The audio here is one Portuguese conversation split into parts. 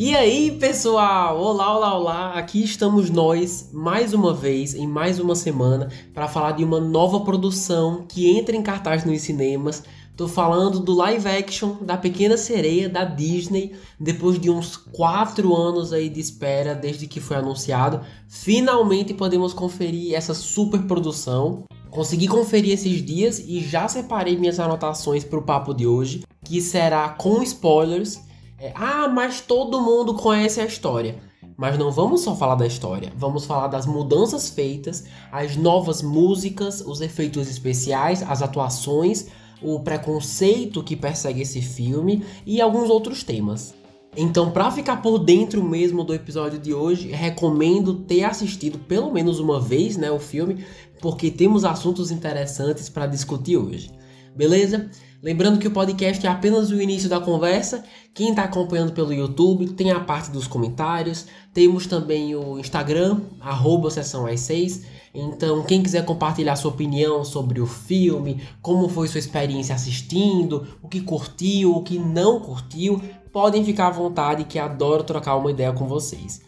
E aí, pessoal? Olá, olá, olá! Aqui estamos nós mais uma vez, em mais uma semana, para falar de uma nova produção que entra em cartaz nos cinemas. Tô falando do live action da Pequena Sereia da Disney, depois de uns 4 anos aí de espera desde que foi anunciado. Finalmente podemos conferir essa super produção. Consegui conferir esses dias e já separei minhas anotações para o papo de hoje, que será com spoilers é, ah, mas todo mundo conhece a história. Mas não vamos só falar da história, vamos falar das mudanças feitas, as novas músicas, os efeitos especiais, as atuações, o preconceito que persegue esse filme e alguns outros temas. Então, para ficar por dentro mesmo do episódio de hoje, recomendo ter assistido pelo menos uma vez, né, o filme, porque temos assuntos interessantes para discutir hoje. Beleza? Lembrando que o podcast é apenas o início da conversa. Quem está acompanhando pelo YouTube tem a parte dos comentários. Temos também o Instagram, arroba sessão às 6. Então, quem quiser compartilhar sua opinião sobre o filme, como foi sua experiência assistindo, o que curtiu, o que não curtiu, podem ficar à vontade que adoro trocar uma ideia com vocês.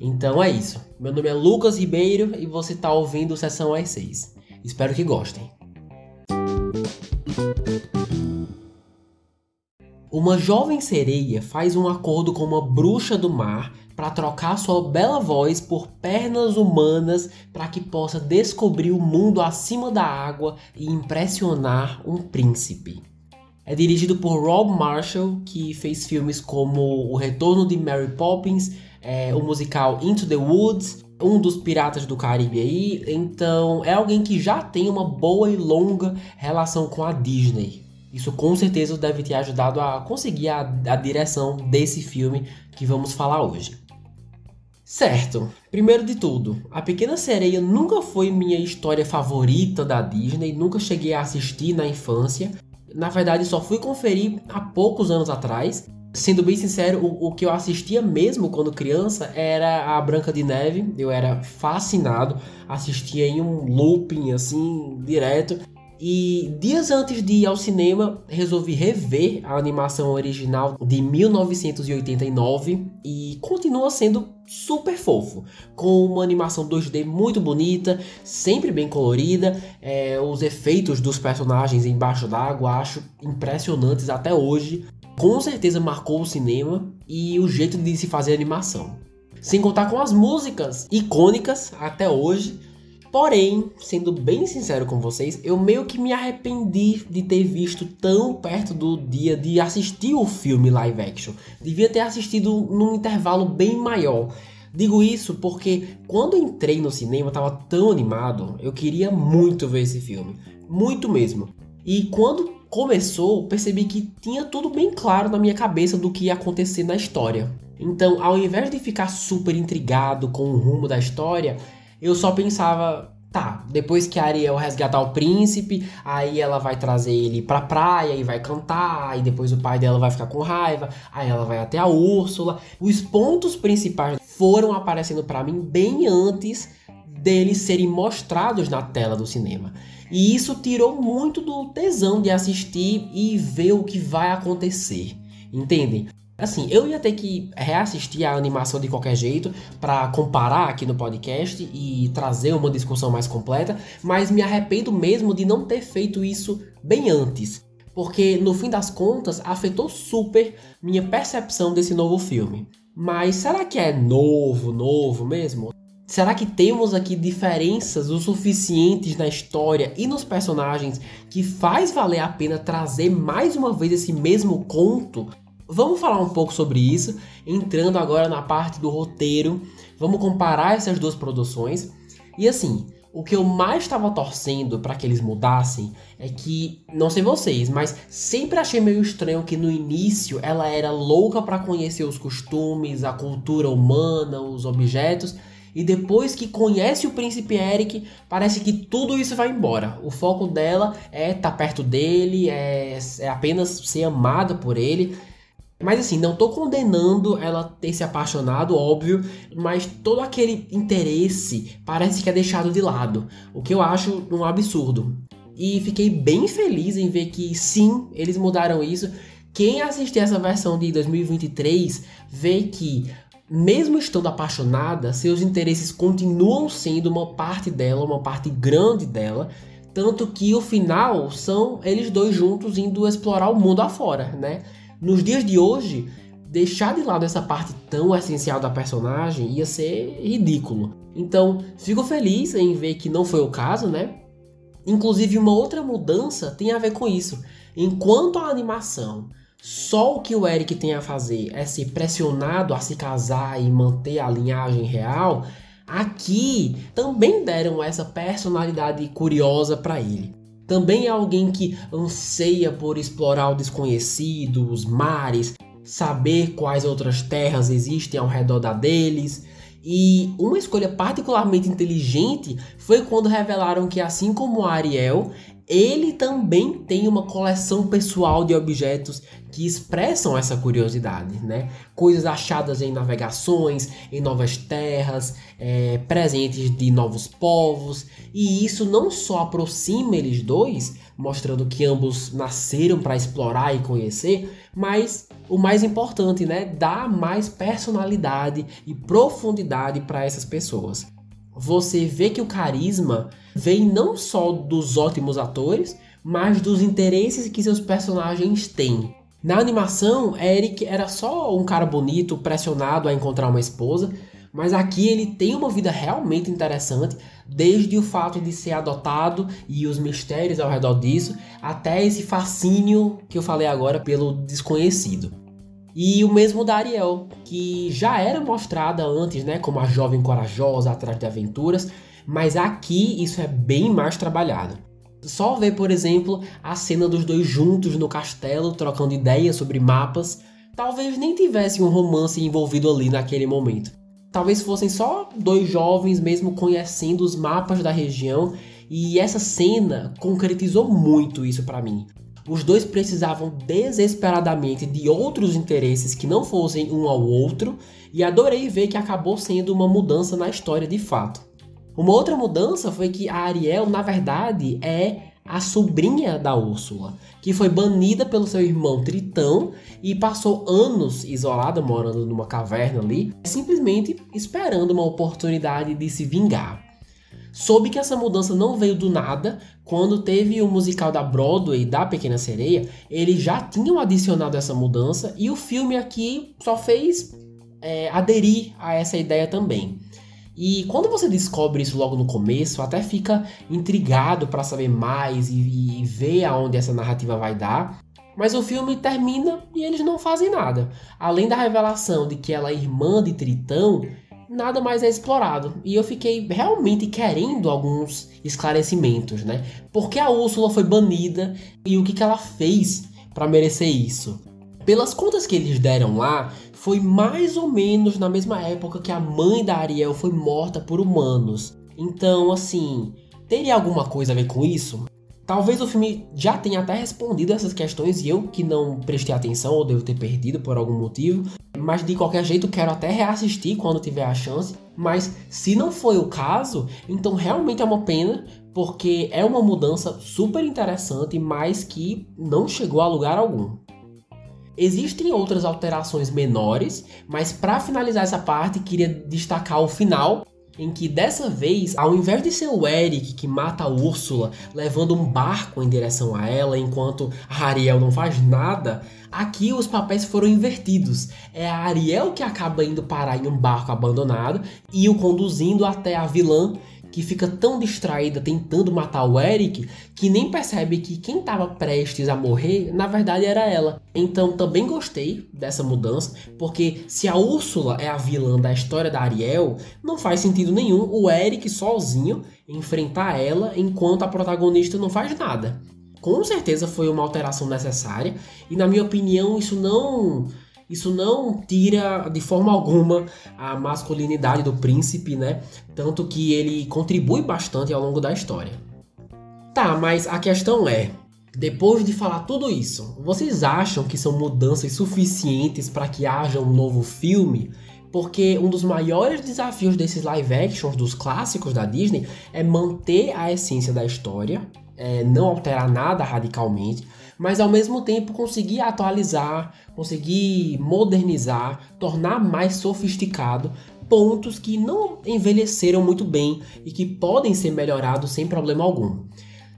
Então é isso. Meu nome é Lucas Ribeiro e você está ouvindo Sessão às 6. Espero que gostem. Uma jovem sereia faz um acordo com uma bruxa do mar para trocar sua bela voz por pernas humanas para que possa descobrir o mundo acima da água e impressionar um príncipe. É dirigido por Rob Marshall, que fez filmes como O Retorno de Mary Poppins, é, o musical Into the Woods, um dos Piratas do Caribe aí. Então é alguém que já tem uma boa e longa relação com a Disney. Isso com certeza deve ter ajudado a conseguir a, a direção desse filme que vamos falar hoje. Certo, primeiro de tudo, A Pequena Sereia nunca foi minha história favorita da Disney, nunca cheguei a assistir na infância. Na verdade, só fui conferir há poucos anos atrás. Sendo bem sincero, o, o que eu assistia mesmo quando criança era a Branca de Neve. Eu era fascinado, assistia em um looping assim, direto. E dias antes de ir ao cinema, resolvi rever a animação original de 1989 e continua sendo super fofo, com uma animação 2D muito bonita, sempre bem colorida. É, os efeitos dos personagens embaixo d'água acho impressionantes até hoje. Com certeza marcou o cinema e o jeito de se fazer animação. Sem contar com as músicas icônicas até hoje Porém, sendo bem sincero com vocês, eu meio que me arrependi de ter visto tão perto do dia de assistir o filme live action. Devia ter assistido num intervalo bem maior. Digo isso porque quando entrei no cinema, eu tava tão animado, eu queria muito ver esse filme, muito mesmo. E quando começou, percebi que tinha tudo bem claro na minha cabeça do que ia acontecer na história. Então, ao invés de ficar super intrigado com o rumo da história, eu só pensava, tá, depois que a Ariel resgatar o príncipe, aí ela vai trazer ele pra praia e vai cantar, aí depois o pai dela vai ficar com raiva, aí ela vai até a Úrsula. Os pontos principais foram aparecendo para mim bem antes deles serem mostrados na tela do cinema. E isso tirou muito do tesão de assistir e ver o que vai acontecer. Entendem? Assim, eu ia ter que reassistir a animação de qualquer jeito para comparar aqui no podcast e trazer uma discussão mais completa, mas me arrependo mesmo de não ter feito isso bem antes, porque no fim das contas afetou super minha percepção desse novo filme. Mas será que é novo, novo mesmo? Será que temos aqui diferenças o suficientes na história e nos personagens que faz valer a pena trazer mais uma vez esse mesmo conto Vamos falar um pouco sobre isso, entrando agora na parte do roteiro. Vamos comparar essas duas produções. E assim, o que eu mais estava torcendo para que eles mudassem é que, não sei vocês, mas sempre achei meio estranho que no início ela era louca para conhecer os costumes, a cultura humana, os objetos, e depois que conhece o príncipe Eric, parece que tudo isso vai embora. O foco dela é estar tá perto dele, é, é apenas ser amada por ele. Mas assim, não tô condenando ela ter se apaixonado, óbvio, mas todo aquele interesse parece que é deixado de lado, o que eu acho um absurdo. E fiquei bem feliz em ver que sim, eles mudaram isso. Quem assistir essa versão de 2023 vê que mesmo estando apaixonada, seus interesses continuam sendo uma parte dela, uma parte grande dela, tanto que o final são eles dois juntos indo explorar o mundo afora, né? Nos dias de hoje, deixar de lado essa parte tão essencial da personagem ia ser ridículo. Então, fico feliz em ver que não foi o caso, né? Inclusive, uma outra mudança tem a ver com isso. Enquanto a animação só o que o Eric tem a fazer é ser pressionado a se casar e manter a linhagem real. Aqui também deram essa personalidade curiosa para ele. Também é alguém que anseia por explorar o desconhecido, os mares, saber quais outras terras existem ao redor da deles. E uma escolha particularmente inteligente foi quando revelaram que, assim como Ariel, ele também tem uma coleção pessoal de objetos que expressam essa curiosidade, né? Coisas achadas em navegações, em novas terras, é, presentes de novos povos, e isso não só aproxima eles dois, mostrando que ambos nasceram para explorar e conhecer, mas o mais importante, né, dá mais personalidade e profundidade para essas pessoas você vê que o carisma vem não só dos ótimos atores, mas dos interesses que seus personagens têm. Na animação, Eric era só um cara bonito, pressionado a encontrar uma esposa, mas aqui ele tem uma vida realmente interessante, desde o fato de ser adotado e os mistérios ao redor disso, até esse fascínio que eu falei agora pelo desconhecido. E o mesmo da Ariel, que já era mostrada antes, né, como a jovem corajosa atrás de aventuras, mas aqui isso é bem mais trabalhado. Só ver, por exemplo, a cena dos dois juntos no castelo, trocando ideias sobre mapas, talvez nem tivesse um romance envolvido ali naquele momento. Talvez fossem só dois jovens mesmo conhecendo os mapas da região, e essa cena concretizou muito isso para mim. Os dois precisavam desesperadamente de outros interesses que não fossem um ao outro, e adorei ver que acabou sendo uma mudança na história de fato. Uma outra mudança foi que a Ariel, na verdade, é a sobrinha da Úrsula, que foi banida pelo seu irmão Tritão e passou anos isolada, morando numa caverna ali, simplesmente esperando uma oportunidade de se vingar. Soube que essa mudança não veio do nada. Quando teve o musical da Broadway da Pequena Sereia, eles já tinham adicionado essa mudança e o filme aqui só fez é, aderir a essa ideia também. E quando você descobre isso logo no começo, até fica intrigado para saber mais e, e ver aonde essa narrativa vai dar. Mas o filme termina e eles não fazem nada. Além da revelação de que ela é irmã de Tritão, nada mais é explorado. E eu fiquei realmente querendo alguns esclarecimentos, né? Por que a Úrsula foi banida e o que, que ela fez para merecer isso? Pelas contas que eles deram lá, foi mais ou menos na mesma época que a mãe da Ariel foi morta por humanos. Então, assim, teria alguma coisa a ver com isso? Talvez o filme já tenha até respondido essas questões e eu que não prestei atenção ou devo ter perdido por algum motivo. Mas de qualquer jeito quero até reassistir quando tiver a chance. Mas se não foi o caso, então realmente é uma pena, porque é uma mudança super interessante, mas que não chegou a lugar algum. Existem outras alterações menores, mas para finalizar essa parte, queria destacar o final, em que dessa vez, ao invés de ser o Eric que mata a Úrsula levando um barco em direção a ela enquanto a Ariel não faz nada, aqui os papéis foram invertidos. É a Ariel que acaba indo parar em um barco abandonado e o conduzindo até a vilã que fica tão distraída tentando matar o Eric que nem percebe que quem estava prestes a morrer na verdade era ela. Então também gostei dessa mudança, porque se a Úrsula é a vilã da história da Ariel, não faz sentido nenhum o Eric sozinho enfrentar ela enquanto a protagonista não faz nada. Com certeza foi uma alteração necessária e na minha opinião isso não isso não tira de forma alguma a masculinidade do príncipe, né? Tanto que ele contribui bastante ao longo da história. Tá, mas a questão é, depois de falar tudo isso, vocês acham que são mudanças suficientes para que haja um novo filme? Porque um dos maiores desafios desses live actions dos clássicos da Disney é manter a essência da história, é, não alterar nada radicalmente, mas ao mesmo tempo conseguir atualizar, conseguir modernizar, tornar mais sofisticado pontos que não envelheceram muito bem e que podem ser melhorados sem problema algum.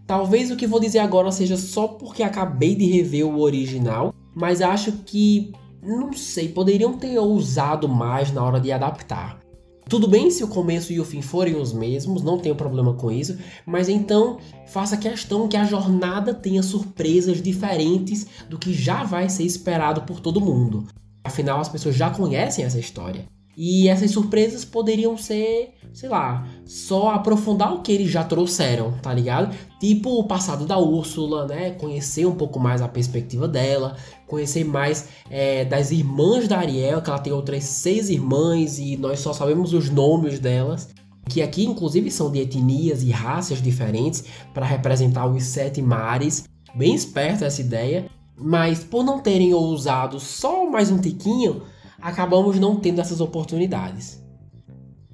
Talvez o que vou dizer agora seja só porque acabei de rever o original, mas acho que, não sei, poderiam ter ousado mais na hora de adaptar. Tudo bem se o começo e o fim forem os mesmos, não tenho problema com isso, mas então faça questão que a jornada tenha surpresas diferentes do que já vai ser esperado por todo mundo. Afinal, as pessoas já conhecem essa história. E essas surpresas poderiam ser, sei lá, só aprofundar o que eles já trouxeram, tá ligado? Tipo o passado da Úrsula, né? Conhecer um pouco mais a perspectiva dela, conhecer mais é, das irmãs da Ariel, que ela tem outras seis irmãs e nós só sabemos os nomes delas. Que aqui, inclusive, são de etnias e raças diferentes para representar os sete mares. Bem esperta essa ideia. Mas por não terem ousado só mais um tiquinho, acabamos não tendo essas oportunidades.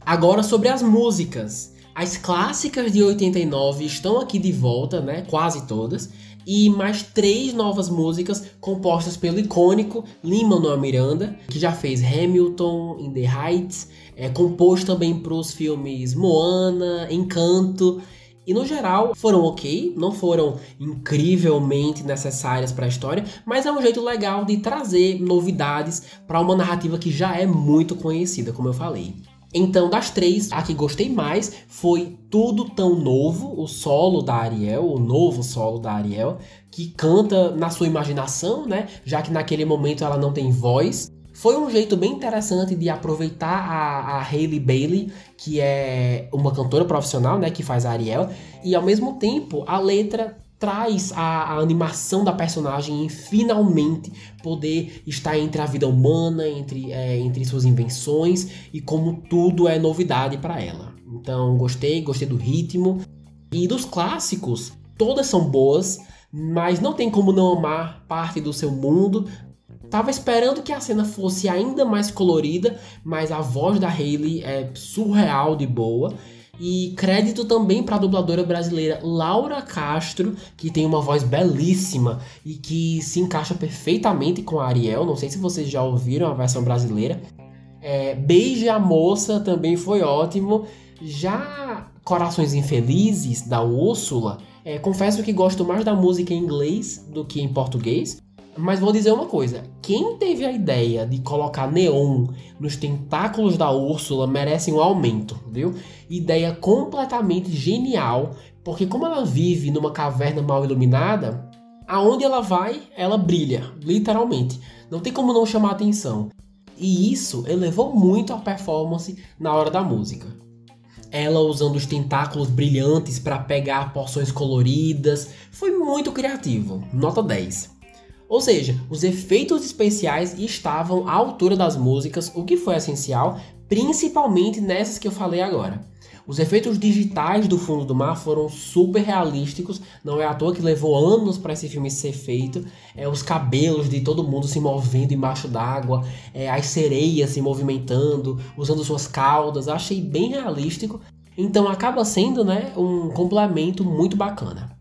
Agora sobre as músicas. As clássicas de 89 estão aqui de volta, né? Quase todas. E mais três novas músicas compostas pelo icônico Lin-Manuel Miranda, que já fez Hamilton, In the Heights, é, compôs também para os filmes Moana, Encanto e no geral foram ok, não foram incrivelmente necessárias para a história, mas é um jeito legal de trazer novidades para uma narrativa que já é muito conhecida, como eu falei. Então, das três, a que gostei mais foi Tudo Tão Novo, o solo da Ariel, o novo solo da Ariel, que canta na sua imaginação, né? Já que naquele momento ela não tem voz. Foi um jeito bem interessante de aproveitar a, a Bailey, que é uma cantora profissional, né, que faz a Ariel, e ao mesmo tempo a letra traz a, a, animação da personagem em finalmente poder estar entre a vida humana, entre, é, entre suas invenções e como tudo é novidade para ela. Então gostei, gostei do ritmo e dos clássicos. Todas são boas, mas não tem como não amar parte do seu mundo, Tava esperando que a cena fosse ainda mais colorida, mas a voz da Hayley é surreal de boa. E crédito também para a dubladora brasileira Laura Castro, que tem uma voz belíssima e que se encaixa perfeitamente com a Ariel. Não sei se vocês já ouviram a versão brasileira. É, Beije a Moça também foi ótimo. Já Corações Infelizes, da Úrsula, é, confesso que gosto mais da música em inglês do que em português. Mas vou dizer uma coisa: quem teve a ideia de colocar neon nos tentáculos da Úrsula merece um aumento, viu? Ideia completamente genial, porque como ela vive numa caverna mal iluminada, aonde ela vai, ela brilha, literalmente. Não tem como não chamar atenção. E isso elevou muito a performance na hora da música. Ela usando os tentáculos brilhantes para pegar porções coloridas, foi muito criativo. Nota 10. Ou seja, os efeitos especiais estavam à altura das músicas, o que foi essencial, principalmente nessas que eu falei agora. Os efeitos digitais do fundo do mar foram super realísticos, não é à toa que levou anos para esse filme ser feito. É, os cabelos de todo mundo se movendo embaixo d'água, é, as sereias se movimentando, usando suas caudas, achei bem realístico. Então acaba sendo né, um complemento muito bacana.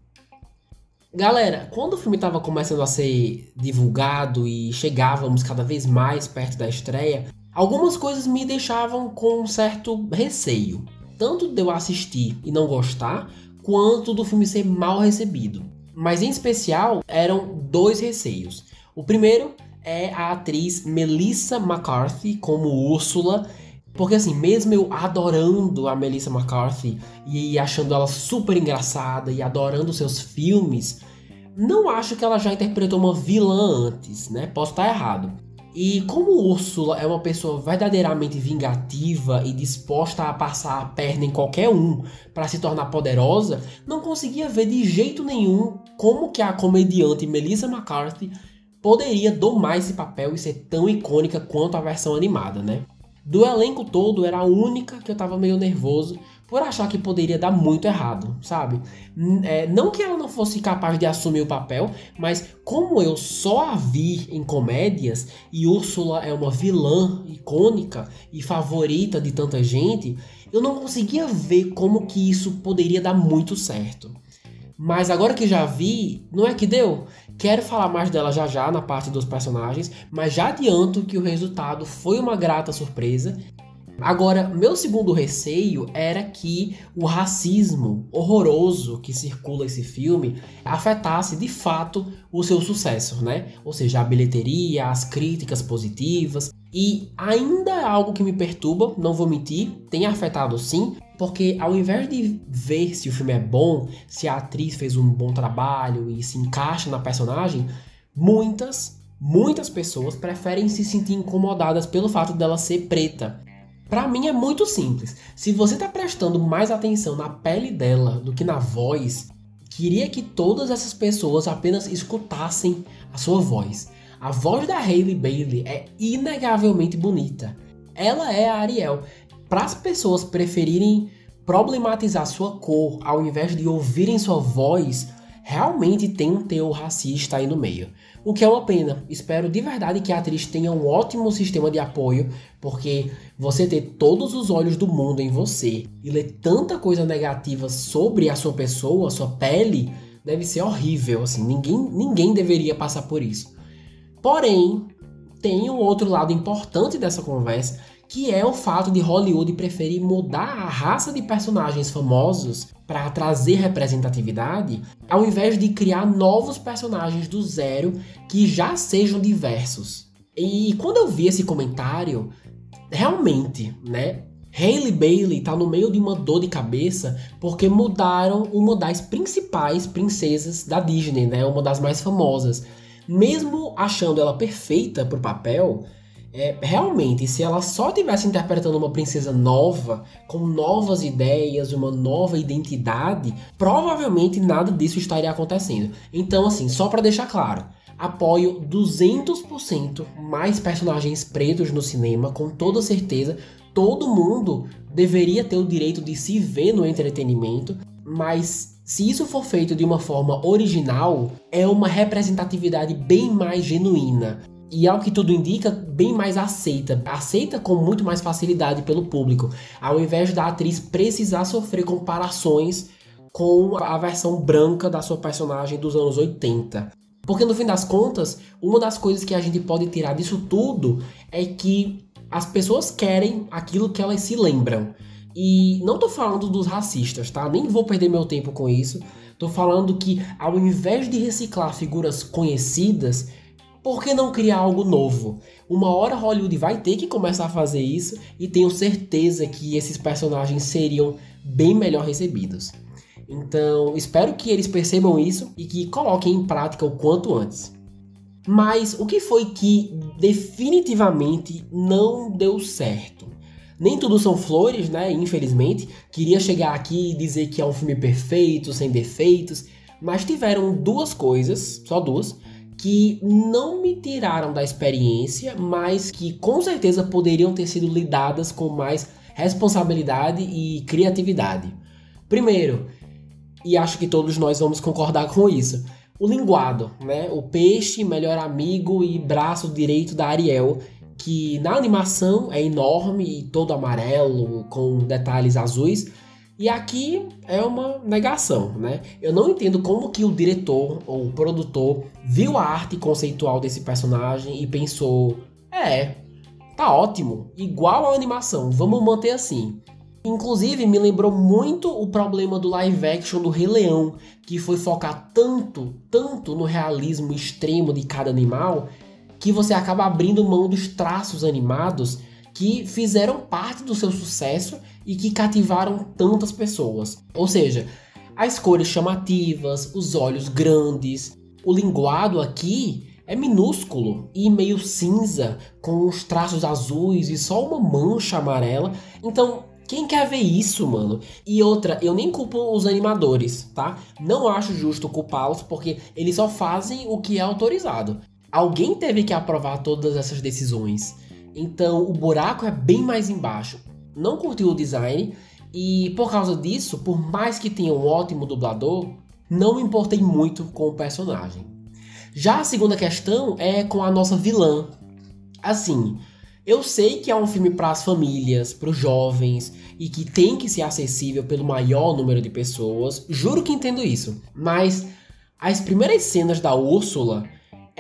Galera, quando o filme estava começando a ser divulgado e chegávamos cada vez mais perto da estreia, algumas coisas me deixavam com um certo receio. Tanto de eu assistir e não gostar, quanto do filme ser mal recebido. Mas em especial eram dois receios. O primeiro é a atriz Melissa McCarthy como Úrsula. Porque assim, mesmo eu adorando a Melissa McCarthy e achando ela super engraçada e adorando seus filmes, não acho que ela já interpretou uma vilã antes, né? Posso estar errado. E como Úrsula é uma pessoa verdadeiramente vingativa e disposta a passar a perna em qualquer um para se tornar poderosa, não conseguia ver de jeito nenhum como que a comediante Melissa McCarthy poderia domar esse papel e ser tão icônica quanto a versão animada, né? Do elenco todo, era a única que eu tava meio nervoso por achar que poderia dar muito errado, sabe? É, não que ela não fosse capaz de assumir o papel, mas como eu só a vi em comédias e Úrsula é uma vilã icônica e favorita de tanta gente, eu não conseguia ver como que isso poderia dar muito certo. Mas agora que já vi, não é que deu? Quero falar mais dela já já na parte dos personagens, mas já adianto que o resultado foi uma grata surpresa Agora, meu segundo receio era que o racismo horroroso que circula esse filme afetasse de fato o seu sucesso, né? Ou seja, a bilheteria, as críticas positivas. E ainda é algo que me perturba, não vou mentir, tem afetado sim, porque ao invés de ver se o filme é bom, se a atriz fez um bom trabalho e se encaixa na personagem, muitas, muitas pessoas preferem se sentir incomodadas pelo fato dela ser preta. Para mim é muito simples. Se você está prestando mais atenção na pele dela do que na voz, queria que todas essas pessoas apenas escutassem a sua voz. A voz da Hailey Bailey é inegavelmente bonita. Ela é a Ariel. Para as pessoas preferirem problematizar sua cor ao invés de ouvirem sua voz, realmente tem um teor racista aí no meio. O que é uma pena. Espero de verdade que a atriz tenha um ótimo sistema de apoio, porque você ter todos os olhos do mundo em você e ler tanta coisa negativa sobre a sua pessoa, a sua pele, deve ser horrível. Assim, ninguém, ninguém deveria passar por isso. Porém, tem um outro lado importante dessa conversa, que é o fato de Hollywood preferir mudar a raça de personagens famosos para trazer representatividade, ao invés de criar novos personagens do zero que já sejam diversos. E quando eu vi esse comentário, realmente, né? Hailey Bailey tá no meio de uma dor de cabeça porque mudaram uma das principais princesas da Disney, né? Uma das mais famosas. Mesmo achando ela perfeita pro papel, é, realmente, se ela só estivesse interpretando uma princesa nova, com novas ideias, uma nova identidade, provavelmente nada disso estaria acontecendo. Então, assim, só para deixar claro, apoio 200% mais personagens pretos no cinema, com toda certeza. Todo mundo deveria ter o direito de se ver no entretenimento, mas se isso for feito de uma forma original, é uma representatividade bem mais genuína e ao que tudo indica, bem mais aceita, aceita com muito mais facilidade pelo público, ao invés da atriz precisar sofrer comparações com a versão branca da sua personagem dos anos 80. Porque no fim das contas, uma das coisas que a gente pode tirar disso tudo é que as pessoas querem aquilo que elas se lembram. E não tô falando dos racistas, tá? Nem vou perder meu tempo com isso. Tô falando que ao invés de reciclar figuras conhecidas, por que não criar algo novo? Uma hora Hollywood vai ter que começar a fazer isso e tenho certeza que esses personagens seriam bem melhor recebidos. Então, espero que eles percebam isso e que coloquem em prática o quanto antes. Mas o que foi que definitivamente não deu certo? Nem tudo são flores, né? Infelizmente. Queria chegar aqui e dizer que é um filme perfeito, sem defeitos, mas tiveram duas coisas, só duas, que não me tiraram da experiência, mas que com certeza poderiam ter sido lidadas com mais responsabilidade e criatividade. Primeiro, e acho que todos nós vamos concordar com isso, o linguado, né? O peixe, melhor amigo e braço direito da Ariel, que na animação é enorme e todo amarelo com detalhes azuis, e aqui é uma negação, né? Eu não entendo como que o diretor ou o produtor viu a arte conceitual desse personagem e pensou: é, tá ótimo, igual a animação, vamos manter assim. Inclusive, me lembrou muito o problema do live action do Rei Leão, que foi focar tanto, tanto no realismo extremo de cada animal, que você acaba abrindo mão dos traços animados que fizeram parte do seu sucesso e que cativaram tantas pessoas. Ou seja, as cores chamativas, os olhos grandes, o linguado aqui é minúsculo e meio cinza, com os traços azuis e só uma mancha amarela. Então, quem quer ver isso, mano? E outra, eu nem culpo os animadores, tá? Não acho justo culpá-los porque eles só fazem o que é autorizado. Alguém teve que aprovar todas essas decisões. Então, o buraco é bem mais embaixo não curtiu o design e por causa disso, por mais que tenha um ótimo dublador, não me importei muito com o personagem. Já a segunda questão é com a nossa vilã. Assim, Eu sei que é um filme para as famílias, para os jovens e que tem que ser acessível pelo maior número de pessoas. Juro que entendo isso. Mas as primeiras cenas da Úrsula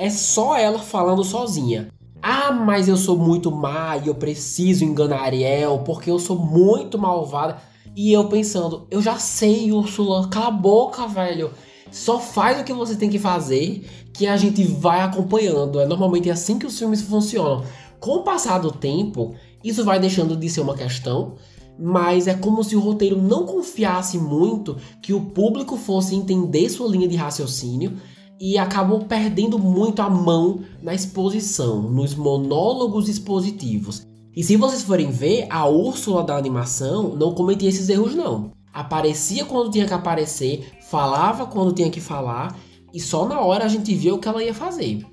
é só ela falando sozinha. Ah, mas eu sou muito má e eu preciso enganar Ariel porque eu sou muito malvada. E eu pensando, eu já sei, Úrsula, cala a boca, velho. Só faz o que você tem que fazer que a gente vai acompanhando. É normalmente assim que os filmes funcionam. Com o passar do tempo, isso vai deixando de ser uma questão, mas é como se o roteiro não confiasse muito que o público fosse entender sua linha de raciocínio e acabou perdendo muito a mão na exposição, nos monólogos expositivos. E se vocês forem ver, a Úrsula da animação não cometia esses erros não. Aparecia quando tinha que aparecer, falava quando tinha que falar, e só na hora a gente via o que ela ia fazer.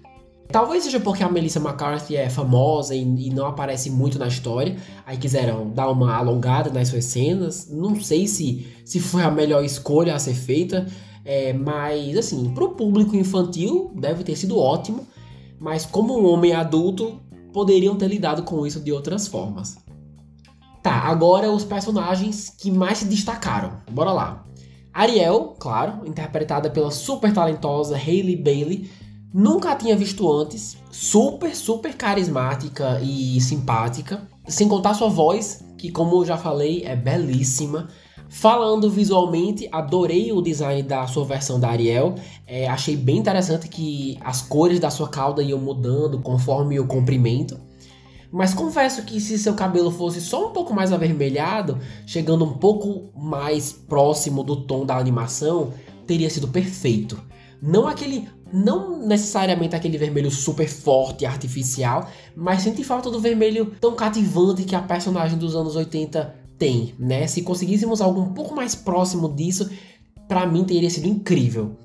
Talvez seja porque a Melissa McCarthy é famosa e, e, não aparece muito na história, aí quiseram dar uma alongada nas suas cenas. Não sei se, se foi a melhor escolha a ser feita, é, mas assim, pro público infantil deve ter sido ótimo, mas como um homem adulto, poderiam ter lidado com isso de outras formas. Tá, agora os personagens que mais se destacaram. Bora lá. Ariel, claro, interpretada pela super talentosa Hailey Bailey, nunca a tinha visto antes, super, super carismática e simpática, sem contar sua voz, que como eu já falei, é belíssima. Falando visualmente, adorei o design da sua versão da Ariel. É, achei bem interessante que as cores da sua cauda iam mudando conforme o comprimento. Mas confesso que se seu cabelo fosse só um pouco mais avermelhado, chegando um pouco mais próximo do tom da animação, teria sido perfeito. Não aquele não necessariamente aquele vermelho super forte e artificial, mas senti falta do vermelho tão cativante que a personagem dos anos 80 tem, né? Se conseguíssemos algo um pouco mais próximo disso, para mim teria sido incrível.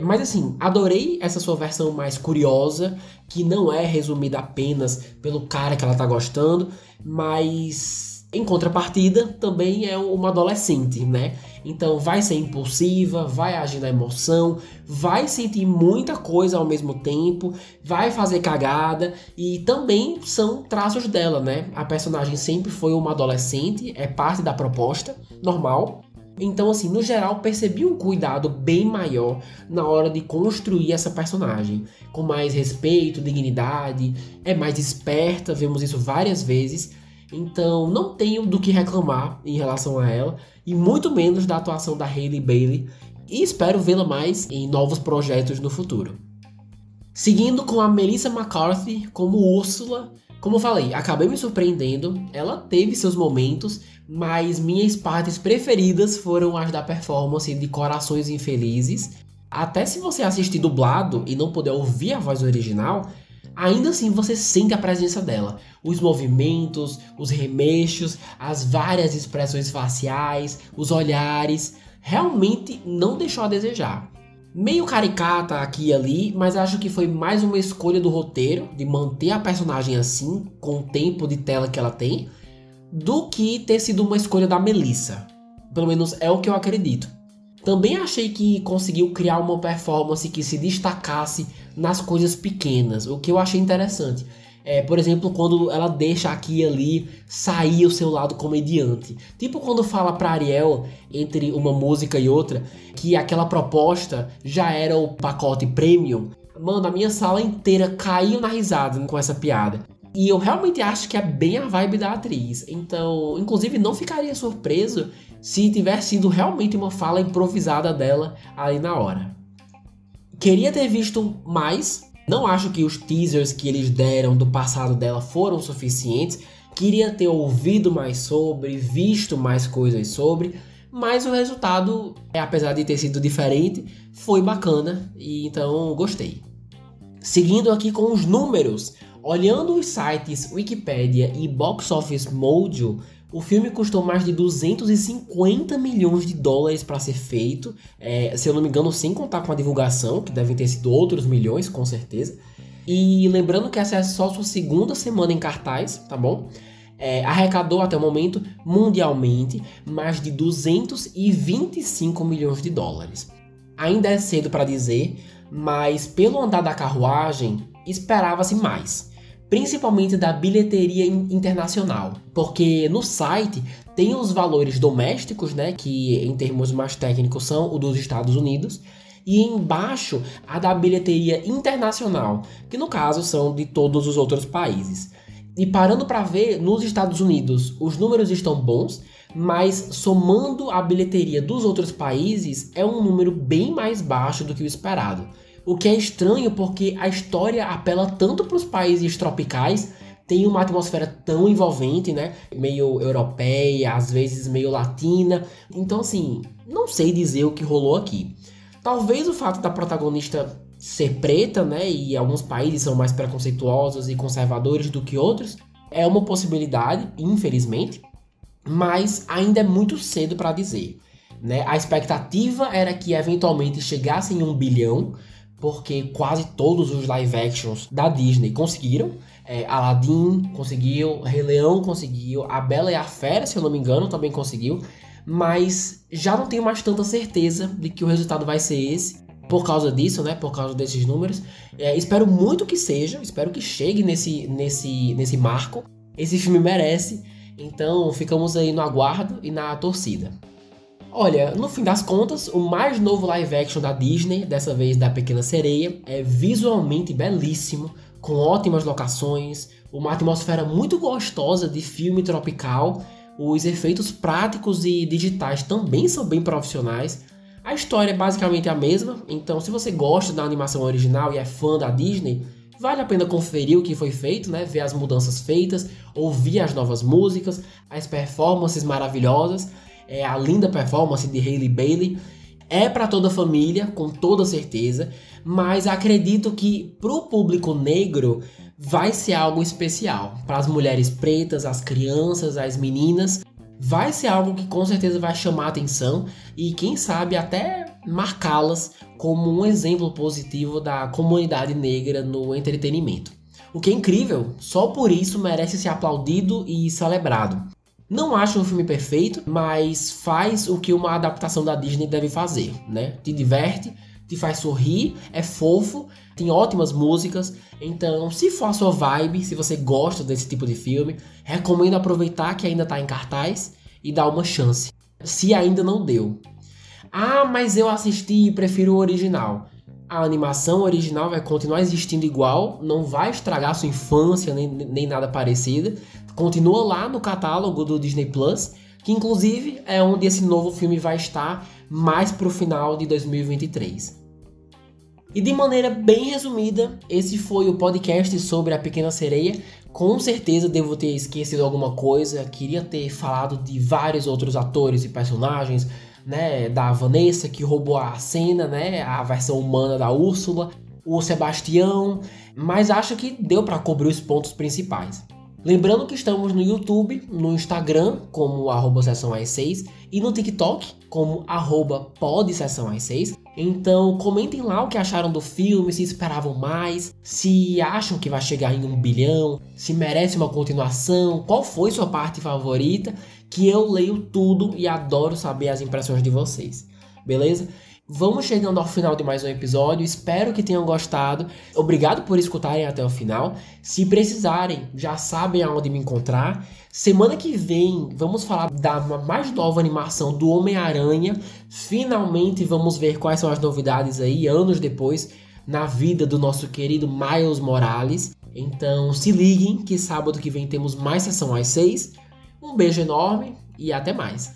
Mas assim, adorei essa sua versão mais curiosa, que não é resumida apenas pelo cara que ela tá gostando, mas em contrapartida também é uma adolescente, né? Então vai ser impulsiva, vai agir na emoção, vai sentir muita coisa ao mesmo tempo, vai fazer cagada e também são traços dela, né? A personagem sempre foi uma adolescente, é parte da proposta, normal, então, assim, no geral, percebi um cuidado bem maior na hora de construir essa personagem, com mais respeito, dignidade, é mais esperta, vemos isso várias vezes. Então, não tenho do que reclamar em relação a ela, e muito menos da atuação da Hailey Bailey, e espero vê-la mais em novos projetos no futuro. Seguindo com a Melissa McCarthy como Úrsula, como falei, acabei me surpreendendo. Ela teve seus momentos, mas minhas partes preferidas foram as da performance de Corações Infelizes. Até se você assistir dublado e não puder ouvir a voz original, ainda assim você sente a presença dela. Os movimentos, os remexos, as várias expressões faciais, os olhares, realmente não deixou a desejar meio caricata aqui e ali, mas acho que foi mais uma escolha do roteiro de manter a personagem assim, com o tempo de tela que ela tem, do que ter sido uma escolha da Melissa. Pelo menos é o que eu acredito. Também achei que conseguiu criar uma performance que se destacasse nas coisas pequenas, o que eu achei interessante. É, por exemplo, quando ela deixa aqui e ali sair o seu lado comediante. Tipo quando fala pra Ariel, entre uma música e outra, que aquela proposta já era o pacote premium. Mano, a minha sala inteira caiu na risada com essa piada. E eu realmente acho que é bem a vibe da atriz. Então, inclusive, não ficaria surpreso se tivesse sido realmente uma fala improvisada dela ali na hora. Queria ter visto mais não acho que os teasers que eles deram do passado dela foram suficientes. Queria ter ouvido mais sobre, visto mais coisas sobre, mas o resultado, é, apesar de ter sido diferente, foi bacana e então gostei. Seguindo aqui com os números, olhando os sites Wikipedia e Box Office Mojo, o filme custou mais de 250 milhões de dólares para ser feito, é, se eu não me engano, sem contar com a divulgação, que devem ter sido outros milhões, com certeza. E lembrando que essa é só sua segunda semana em cartaz, tá bom? É, arrecadou até o momento, mundialmente, mais de 225 milhões de dólares. Ainda é cedo para dizer, mas pelo andar da carruagem, esperava-se mais. Principalmente da bilheteria internacional, porque no site tem os valores domésticos, né, que em termos mais técnicos são o dos Estados Unidos, e embaixo a da bilheteria internacional, que no caso são de todos os outros países. E parando para ver, nos Estados Unidos os números estão bons, mas somando a bilheteria dos outros países é um número bem mais baixo do que o esperado. O que é estranho porque a história apela tanto para os países tropicais, tem uma atmosfera tão envolvente, né? Meio europeia, às vezes meio latina. Então, assim, não sei dizer o que rolou aqui. Talvez o fato da protagonista ser preta, né? E alguns países são mais preconceituosos e conservadores do que outros. É uma possibilidade, infelizmente mas ainda é muito cedo para dizer. Né? A expectativa era que eventualmente chegasse em um bilhão, porque quase todos os live actions da Disney conseguiram. É, Aladdin conseguiu, Rei Leão conseguiu, A Bela e a Fera, se eu não me engano, também conseguiu. Mas já não tenho mais tanta certeza de que o resultado vai ser esse. Por causa disso, né? Por causa desses números. É, espero muito que seja. Espero que chegue nesse, nesse, nesse marco. Esse filme merece. Então ficamos aí no aguardo e na torcida. Olha, no fim das contas, o mais novo live action da Disney, dessa vez da Pequena Sereia, é visualmente belíssimo, com ótimas locações, uma atmosfera muito gostosa de filme tropical, os efeitos práticos e digitais também são bem profissionais. A história é basicamente a mesma, então se você gosta da animação original e é fã da Disney, Vale a pena conferir o que foi feito, né? Ver as mudanças feitas, ouvir as novas músicas, as performances maravilhosas, é, a linda performance de Hailey Bailey. É para toda a família, com toda certeza, mas acredito que pro público negro vai ser algo especial. Para as mulheres pretas, as crianças, as meninas, vai ser algo que com certeza vai chamar atenção e quem sabe até marcá-las como um exemplo positivo da comunidade negra no entretenimento. O que é incrível, só por isso merece ser aplaudido e celebrado. Não acho um filme perfeito, mas faz o que uma adaptação da Disney deve fazer, né? Te diverte, te faz sorrir, é fofo, tem ótimas músicas. Então, se for a sua vibe, se você gosta desse tipo de filme, recomendo aproveitar que ainda está em cartaz e dar uma chance. Se ainda não deu. Ah, mas eu assisti e prefiro o original. A animação original vai continuar existindo igual, não vai estragar sua infância nem, nem nada parecido. Continua lá no catálogo do Disney Plus, que inclusive é onde esse novo filme vai estar mais pro final de 2023. E de maneira bem resumida, esse foi o podcast sobre a Pequena Sereia. Com certeza devo ter esquecido alguma coisa, queria ter falado de vários outros atores e personagens, né, da Vanessa que roubou a cena, né, a versão humana da Úrsula, o Sebastião, mas acho que deu para cobrir os pontos principais. Lembrando que estamos no YouTube, no Instagram como arroba sessão 6 e no TikTok como arroba sessão 6. Então comentem lá o que acharam do filme, se esperavam mais, se acham que vai chegar em um bilhão, se merece uma continuação, qual foi sua parte favorita que eu leio tudo e adoro saber as impressões de vocês. Beleza? Vamos chegando ao final de mais um episódio. Espero que tenham gostado. Obrigado por escutarem até o final. Se precisarem, já sabem aonde me encontrar. Semana que vem vamos falar da mais nova animação do Homem-Aranha. Finalmente vamos ver quais são as novidades aí, anos depois, na vida do nosso querido Miles Morales. Então se liguem que sábado que vem temos mais sessão às 6. Um beijo enorme e até mais.